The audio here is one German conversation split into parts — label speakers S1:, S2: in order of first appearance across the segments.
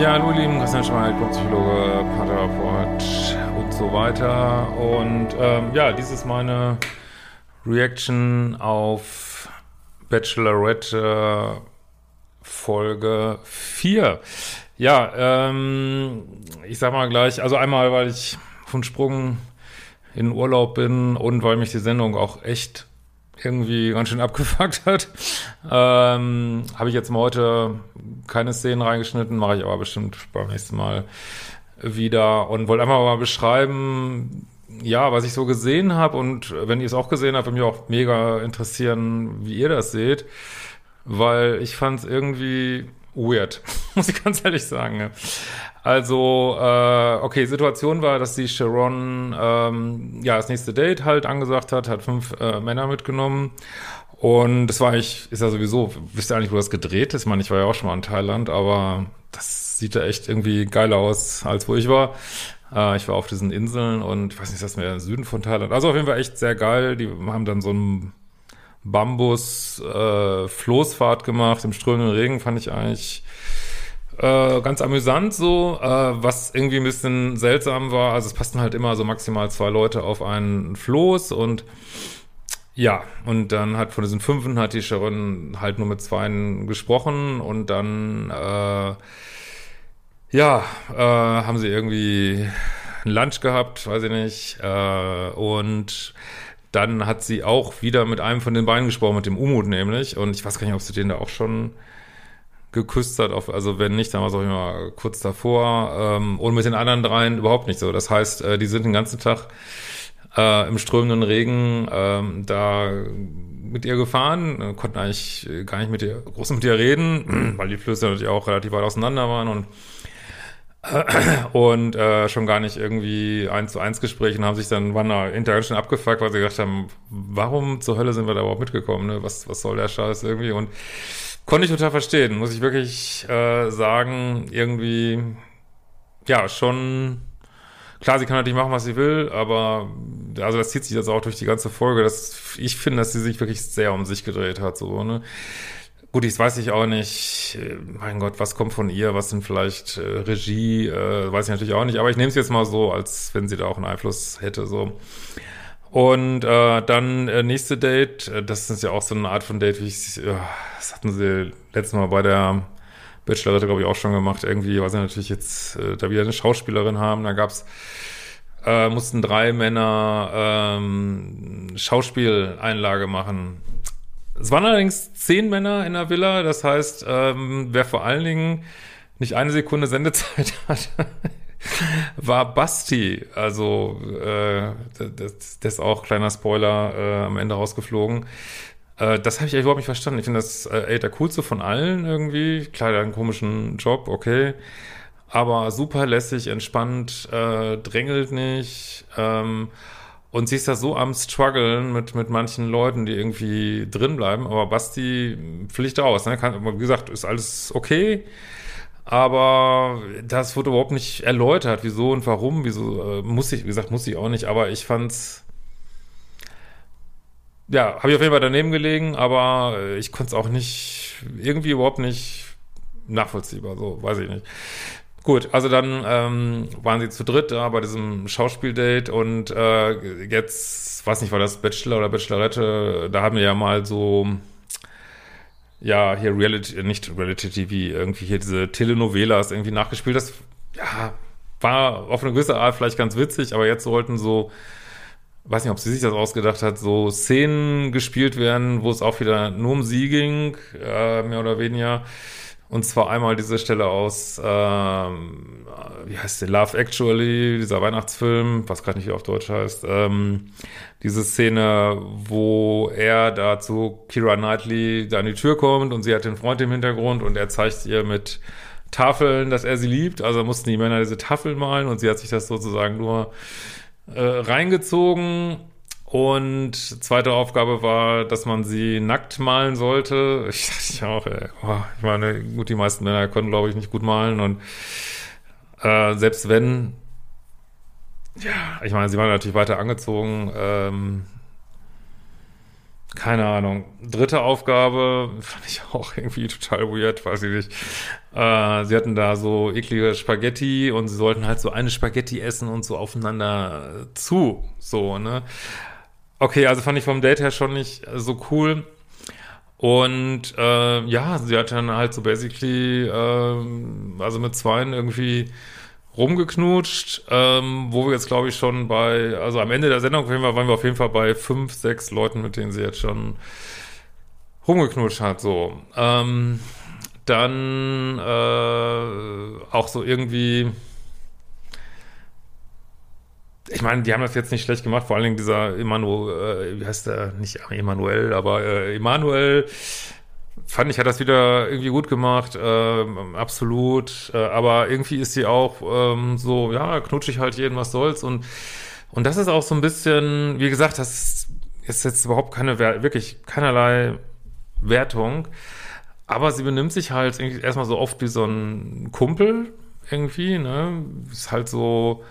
S1: Ja, hallo Lieben, Christian Schmeidt, Psychologe, Paartherapeut und so weiter. Und ähm, ja, dies ist meine Reaction auf Bachelorette Folge 4. Ja, ähm, ich sag mal gleich, also einmal, weil ich von Sprung in Urlaub bin und weil mich die Sendung auch echt irgendwie ganz schön abgefuckt hat. Ähm, Habe ich jetzt mal heute keine Szenen reingeschnitten, mache ich aber bestimmt beim nächsten Mal wieder und wollte einfach mal beschreiben, ja, was ich so gesehen habe und wenn ihr es auch gesehen habt, würde mich auch mega interessieren, wie ihr das seht, weil ich fand es irgendwie weird, muss ich ganz ehrlich sagen. Also, äh, okay, Situation war, dass die Sharon ähm, ja das nächste Date halt angesagt hat, hat fünf äh, Männer mitgenommen. Und das war eigentlich, ist ja sowieso, wisst ihr eigentlich, wo das gedreht ist? Ich meine, ich war ja auch schon mal in Thailand, aber das sieht ja echt irgendwie geiler aus, als wo ich war. Äh, ich war auf diesen Inseln und ich weiß nicht, das ist mir im Süden von Thailand. Also auf jeden Fall echt sehr geil. Die haben dann so einen Bambus-Floßfahrt äh, gemacht im strömenden Regen, fand ich eigentlich äh, ganz amüsant so, äh, was irgendwie ein bisschen seltsam war. Also es passten halt immer so maximal zwei Leute auf einen Floß und ja, und dann hat von diesen Fünfen hat die Sharon halt nur mit zweien gesprochen und dann äh, ja, äh, haben sie irgendwie ein Lunch gehabt, weiß ich nicht, äh, und dann hat sie auch wieder mit einem von den beiden gesprochen, mit dem Umut nämlich, und ich weiß gar nicht, ob sie den da auch schon geküsst hat, auf, also wenn nicht, dann war es auch immer kurz davor. Ähm, und mit den anderen dreien überhaupt nicht so. Das heißt, äh, die sind den ganzen Tag äh, im strömenden Regen ähm, da mit ihr gefahren, äh, konnten eigentlich gar nicht mit ihr groß mit ihr reden, weil die Flüsse natürlich auch relativ weit auseinander waren. Und äh, und äh, schon gar nicht irgendwie eins zu eins Gespräche und haben sich dann waren da hinterher schon abgefuckt, weil sie gedacht haben, warum zur Hölle sind wir da überhaupt mitgekommen, ne? Was was soll der Scheiß irgendwie und Konnte ich total verstehen, muss ich wirklich äh, sagen. Irgendwie, ja, schon. Klar, sie kann natürlich machen, was sie will, aber also das zieht sich jetzt auch durch die ganze Folge. Dass, ich finde, dass sie sich wirklich sehr um sich gedreht hat. So, ne? Gut, ich weiß ich auch nicht, äh, mein Gott, was kommt von ihr, was sind vielleicht äh, Regie, äh, weiß ich natürlich auch nicht, aber ich nehme es jetzt mal so, als wenn sie da auch einen Einfluss hätte. so. Und äh, dann äh, nächste Date, äh, das ist ja auch so eine Art von Date, wie ich, äh, das hatten sie letztes Mal bei der Bachelorette, glaube ich, auch schon gemacht, irgendwie, weil sie natürlich jetzt äh, da wieder eine Schauspielerin haben, da gab's äh, mussten drei Männer ähm, Schauspieleinlage machen. Es waren allerdings zehn Männer in der Villa, das heißt, ähm, wer vor allen Dingen nicht eine Sekunde Sendezeit hat, war Basti. Also, äh, das, das ist auch kleiner Spoiler äh, am Ende rausgeflogen. Äh, das habe ich überhaupt nicht verstanden. Ich finde das äh, ey, der coolste von allen irgendwie. Klar, der einen komischen Job, okay. Aber super lässig, entspannt, äh, drängelt nicht. Ähm, und sie ist da so am struggeln mit, mit manchen Leuten, die irgendwie drin bleiben. Aber Basti pflicht aus. Ne? Kann, wie gesagt, ist alles okay. Aber das wurde überhaupt nicht erläutert, wieso und warum, wieso, äh, muss ich, wie gesagt, muss ich auch nicht, aber ich fand's, ja, habe ich auf jeden Fall daneben gelegen, aber ich konnte es auch nicht, irgendwie überhaupt nicht nachvollziehbar, so, weiß ich nicht. Gut, also dann ähm, waren sie zu dritt da bei diesem Schauspieldate und äh, jetzt, weiß nicht, war das Bachelor oder Bachelorette, da haben wir ja mal so ja, hier Reality, nicht Reality TV, irgendwie hier diese Telenovelas irgendwie nachgespielt. Das, ja, war auf eine gewisse Art vielleicht ganz witzig, aber jetzt sollten so, weiß nicht, ob sie sich das ausgedacht hat, so Szenen gespielt werden, wo es auch wieder nur um sie ging, äh, mehr oder weniger. Und zwar einmal diese Stelle aus, ähm, wie heißt der, Love Actually, dieser Weihnachtsfilm, was gerade nicht auf Deutsch heißt. Ähm, diese Szene, wo er da zu Kira Knightley da an die Tür kommt und sie hat den Freund im Hintergrund und er zeigt ihr mit Tafeln, dass er sie liebt. Also mussten die Männer diese Tafeln malen und sie hat sich das sozusagen nur äh, reingezogen und zweite Aufgabe war, dass man sie nackt malen sollte. Ich dachte auch, ey, oh, ich meine, gut, die meisten Männer können, glaube ich, nicht gut malen. Und äh, selbst wenn, ja, ich meine, sie waren natürlich weiter angezogen. Ähm, keine Ahnung. Dritte Aufgabe fand ich auch irgendwie total weird, weiß ich nicht. Äh, sie hatten da so eklige Spaghetti und sie sollten halt so eine Spaghetti essen und so aufeinander zu, so, ne? Okay, also fand ich vom Date her schon nicht so cool. Und äh, ja, sie hat dann halt so basically, äh, also mit zweien irgendwie rumgeknutscht, ähm, wo wir jetzt glaube ich schon bei, also am Ende der Sendung waren wir auf jeden Fall bei fünf, sechs Leuten, mit denen sie jetzt schon rumgeknutscht hat, so. Ähm, dann äh, auch so irgendwie, ich meine, die haben das jetzt nicht schlecht gemacht, vor allen Dingen dieser Emanuel, äh, wie heißt der, nicht Emanuel, aber äh, Emanuel, fand ich, hat das wieder irgendwie gut gemacht, äh, absolut, äh, aber irgendwie ist sie auch ähm, so, ja, knutschig halt jeden, was soll's und und das ist auch so ein bisschen, wie gesagt, das ist jetzt überhaupt keine, wirklich keinerlei Wertung, aber sie benimmt sich halt irgendwie erstmal so oft wie so ein Kumpel irgendwie, ne, ist halt so,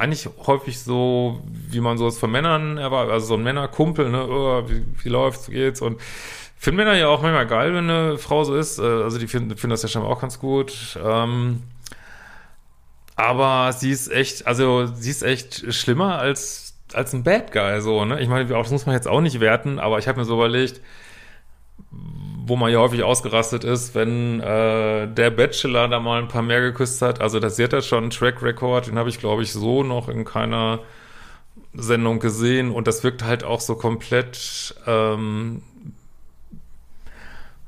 S1: eigentlich häufig so, wie man so es von Männern erwartet, also so ein Männerkumpel, ne, oh, wie, wie läuft's, wie geht's? Und finden Männer ja auch manchmal geil, wenn eine Frau so ist, äh, also die finden, finden das ja schon auch ganz gut, ähm, aber sie ist echt, also sie ist echt schlimmer als, als ein Bad Guy, so, ne, ich meine, das muss man jetzt auch nicht werten, aber ich habe mir so überlegt, wo man ja häufig ausgerastet ist, wenn äh, der Bachelor da mal ein paar mehr geküsst hat. Also das hat er schon einen Track Record, den habe ich, glaube ich, so noch in keiner Sendung gesehen. Und das wirkt halt auch so komplett, ähm,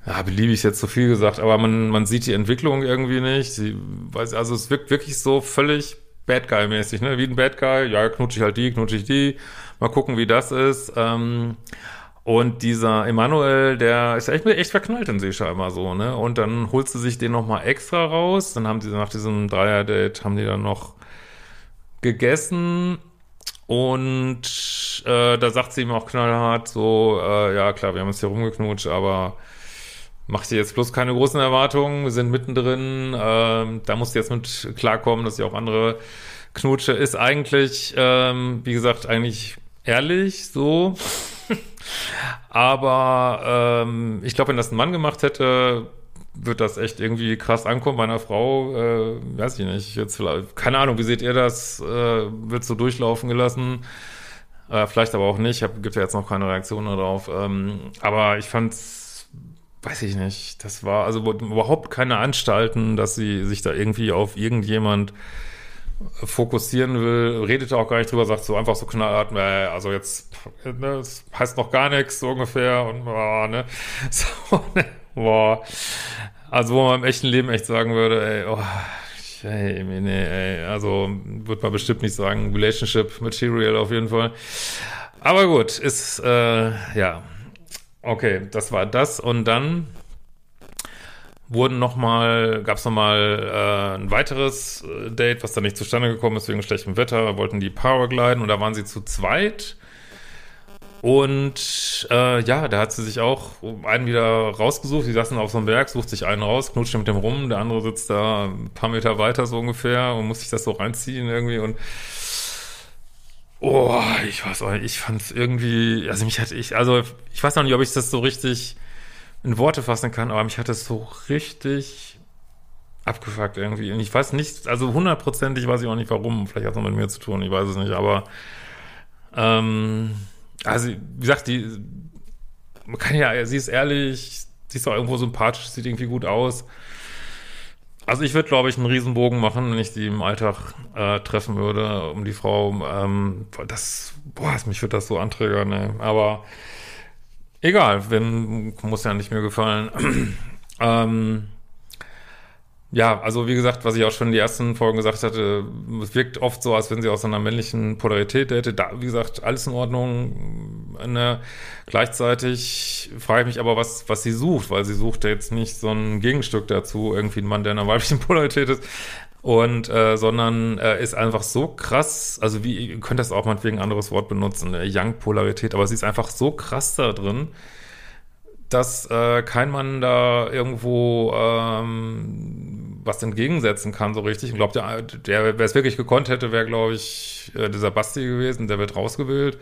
S1: ja, beliebig jetzt zu viel gesagt, aber man, man sieht die Entwicklung irgendwie nicht. Sie, also es wirkt wirklich so völlig Bad Guy-mäßig, ne? Wie ein Bad Guy, ja, knutsche ich halt die, knutsche ich die, mal gucken, wie das ist. Ähm, und dieser Emanuel, der ist echt, echt verknallt in sie scheinbar so, ne? Und dann holt sie sich den nochmal extra raus. Dann haben sie nach diesem Dreier-Date, haben die dann noch gegessen. Und äh, da sagt sie ihm auch knallhart so, äh, ja klar, wir haben uns hier rumgeknutscht, aber mach dir jetzt bloß keine großen Erwartungen. Wir sind mittendrin. Äh, da musst du jetzt mit klarkommen, dass sie auch andere Knutsche ist eigentlich, ähm, wie gesagt, eigentlich ehrlich so. Aber ähm, ich glaube, wenn das ein Mann gemacht hätte, wird das echt irgendwie krass ankommen bei einer Frau. Äh, weiß ich nicht. Jetzt vielleicht, keine Ahnung, wie seht ihr das? Äh, wird so durchlaufen gelassen? Äh, vielleicht aber auch nicht. Hab, gibt ja jetzt noch keine Reaktion darauf. Ähm, aber ich fand's, weiß ich nicht. Das war also überhaupt keine Anstalten, dass sie sich da irgendwie auf irgendjemand fokussieren will, redet auch gar nicht drüber, sagt so einfach so knallhart, äh, also jetzt, ne, das heißt noch gar nichts, so ungefähr, und boah, ne, so, ne, boah, also wo man im echten Leben echt sagen würde, ey, oh, ey, nee, ey, also wird man bestimmt nicht sagen, Relationship Material auf jeden Fall, aber gut, ist, äh, ja, okay, das war das, und dann wurden nochmal, gab es nochmal äh, ein weiteres äh, Date, was dann nicht zustande gekommen ist wegen schlechtem Wetter, wollten die Powergliden und da waren sie zu zweit. Und äh, ja, da hat sie sich auch einen wieder rausgesucht. Sie saßen auf so einem Berg, sucht sich einen raus, knutscht mit dem rum. Der andere sitzt da ein paar Meter weiter so ungefähr und muss sich das so reinziehen irgendwie. Und oh, ich weiß auch nicht, ich fand es irgendwie, also mich hatte ich, also ich weiß noch nicht, ob ich das so richtig in Worte fassen kann, aber mich hat es so richtig abgefuckt irgendwie. Und ich weiß nicht, also hundertprozentig weiß ich auch nicht warum. Vielleicht hat es noch mit mir zu tun, ich weiß es nicht, aber ähm, also wie gesagt, die man kann ja, sie ist ehrlich, sie ist auch irgendwo sympathisch, sieht irgendwie gut aus. Also ich würde, glaube ich, einen Riesenbogen machen, wenn ich die im Alltag äh, treffen würde, um die Frau. Ähm, das, boah, mich würde das so anträgern, ne? Aber Egal, wenn, muss ja nicht mir gefallen. ähm, ja, also wie gesagt, was ich auch schon in den ersten Folgen gesagt hatte, es wirkt oft so, als wenn sie aus einer männlichen Polarität hätte. Da, wie gesagt, alles in Ordnung. Ne? Gleichzeitig frage ich mich aber, was, was sie sucht, weil sie sucht ja jetzt nicht so ein Gegenstück dazu, irgendwie ein Mann, der in einer weiblichen Polarität ist. Und äh, sondern äh, ist einfach so krass, also wie, ihr könnt das auch mal wegen anderes Wort benutzen, äh, Young-Polarität, aber sie ist einfach so krass da drin, dass äh, kein Mann da irgendwo ähm, was entgegensetzen kann, so richtig. Ich glaube, der, der wer es wirklich gekonnt hätte, wäre, glaube ich, äh, dieser Basti gewesen, der wird rausgewählt.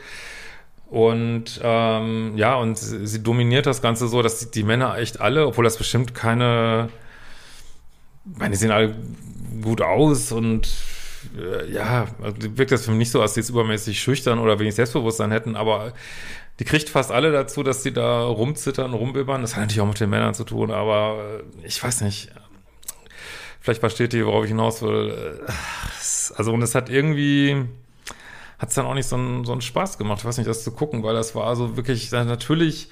S1: Und ähm, ja, und sie, sie dominiert das Ganze so, dass die, die Männer echt alle, obwohl das bestimmt keine meine, sehen alle gut aus und äh, ja, also wirkt das für mich nicht so, als die jetzt übermäßig schüchtern oder wenig Selbstbewusstsein hätten, aber die kriegt fast alle dazu, dass sie da rumzittern, rumbibbern. Das hat natürlich auch mit den Männern zu tun, aber äh, ich weiß nicht. Vielleicht versteht ihr, worauf ich hinaus will. Äh, also, und es hat irgendwie, hat es dann auch nicht so einen, so einen Spaß gemacht, ich weiß nicht, das zu gucken, weil das war so wirklich, natürlich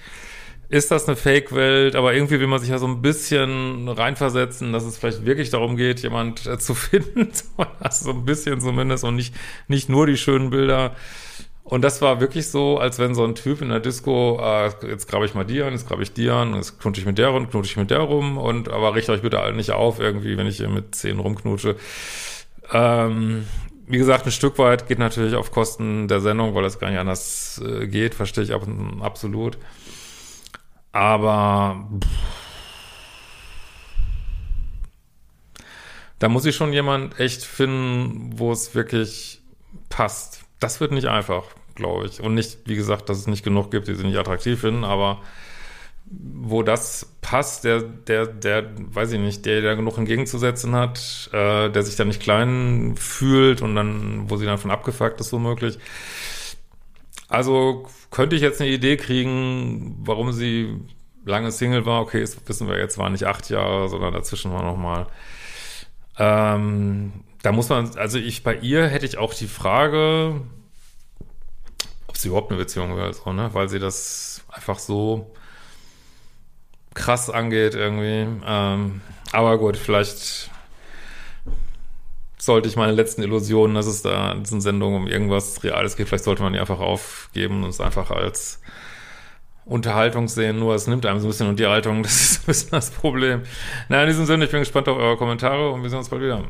S1: ist das eine Fake-Welt, aber irgendwie will man sich ja so ein bisschen reinversetzen, dass es vielleicht wirklich darum geht, jemand äh, zu finden. also so ein bisschen zumindest und nicht, nicht nur die schönen Bilder. Und das war wirklich so, als wenn so ein Typ in der Disco, äh, jetzt grabe ich mal die an, jetzt grabe ich die an, jetzt knutsche ich mit der und knutsche ich mit der rum und aber richte euch bitte alle nicht auf, irgendwie, wenn ich hier mit zehn rumknutsche. Ähm, wie gesagt, ein Stück weit geht natürlich auf Kosten der Sendung, weil das gar nicht anders äh, geht, verstehe ich ab, absolut. Aber da muss ich schon jemand echt finden, wo es wirklich passt. Das wird nicht einfach, glaube ich. Und nicht, wie gesagt, dass es nicht genug gibt, die sie nicht attraktiv finden, aber wo das passt, der, der, der, weiß ich nicht, der, der genug entgegenzusetzen hat, äh, der sich dann nicht klein fühlt und dann, wo sie dann von abgefuckt ist, womöglich. Also könnte ich jetzt eine Idee kriegen, warum sie lange Single war. Okay, das wissen wir jetzt, war nicht acht Jahre, sondern dazwischen war noch mal. Ähm, da muss man, also ich, bei ihr hätte ich auch die Frage, ob sie überhaupt eine Beziehung will, so, ne? weil sie das einfach so krass angeht irgendwie. Ähm, aber gut, vielleicht sollte ich meine letzten Illusionen, dass es da in diesen Sendungen um irgendwas Reales geht, vielleicht sollte man die einfach aufgeben und es einfach als Unterhaltung sehen, nur es nimmt einem so ein bisschen Unterhaltung, das ist ein bisschen das Problem. Na, in diesem Sinne, ich bin gespannt auf eure Kommentare und wir sehen uns bald wieder.